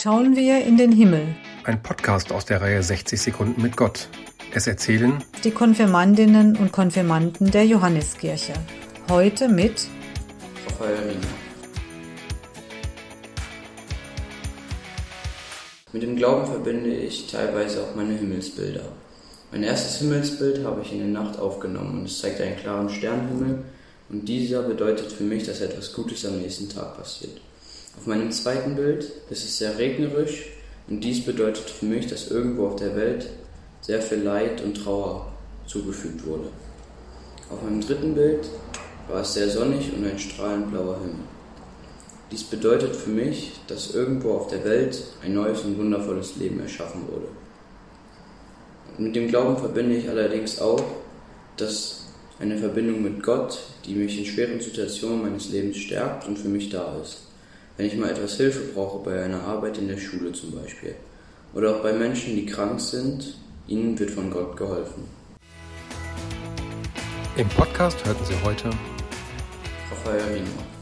schauen wir in den Himmel. Ein Podcast aus der Reihe 60 Sekunden mit Gott. Es erzählen die Konfirmandinnen und Konfirmanden der Johanneskirche. Heute mit Raphael Riemer. Mit dem Glauben verbinde ich teilweise auch meine Himmelsbilder. Mein erstes Himmelsbild habe ich in der Nacht aufgenommen und es zeigt einen klaren Sternenhimmel und dieser bedeutet für mich, dass etwas Gutes am nächsten Tag passiert. Auf meinem zweiten Bild ist es sehr regnerisch und dies bedeutet für mich, dass irgendwo auf der Welt sehr viel Leid und Trauer zugefügt wurde. Auf meinem dritten Bild war es sehr sonnig und ein strahlend blauer Himmel. Dies bedeutet für mich, dass irgendwo auf der Welt ein neues und wundervolles Leben erschaffen wurde. Mit dem Glauben verbinde ich allerdings auch, dass eine Verbindung mit Gott, die mich in schweren Situationen meines Lebens stärkt und für mich da ist. Wenn ich mal etwas Hilfe brauche bei einer Arbeit in der Schule zum Beispiel. Oder auch bei Menschen, die krank sind, ihnen wird von Gott geholfen. Im Podcast hörten Sie heute Raphael Riemer.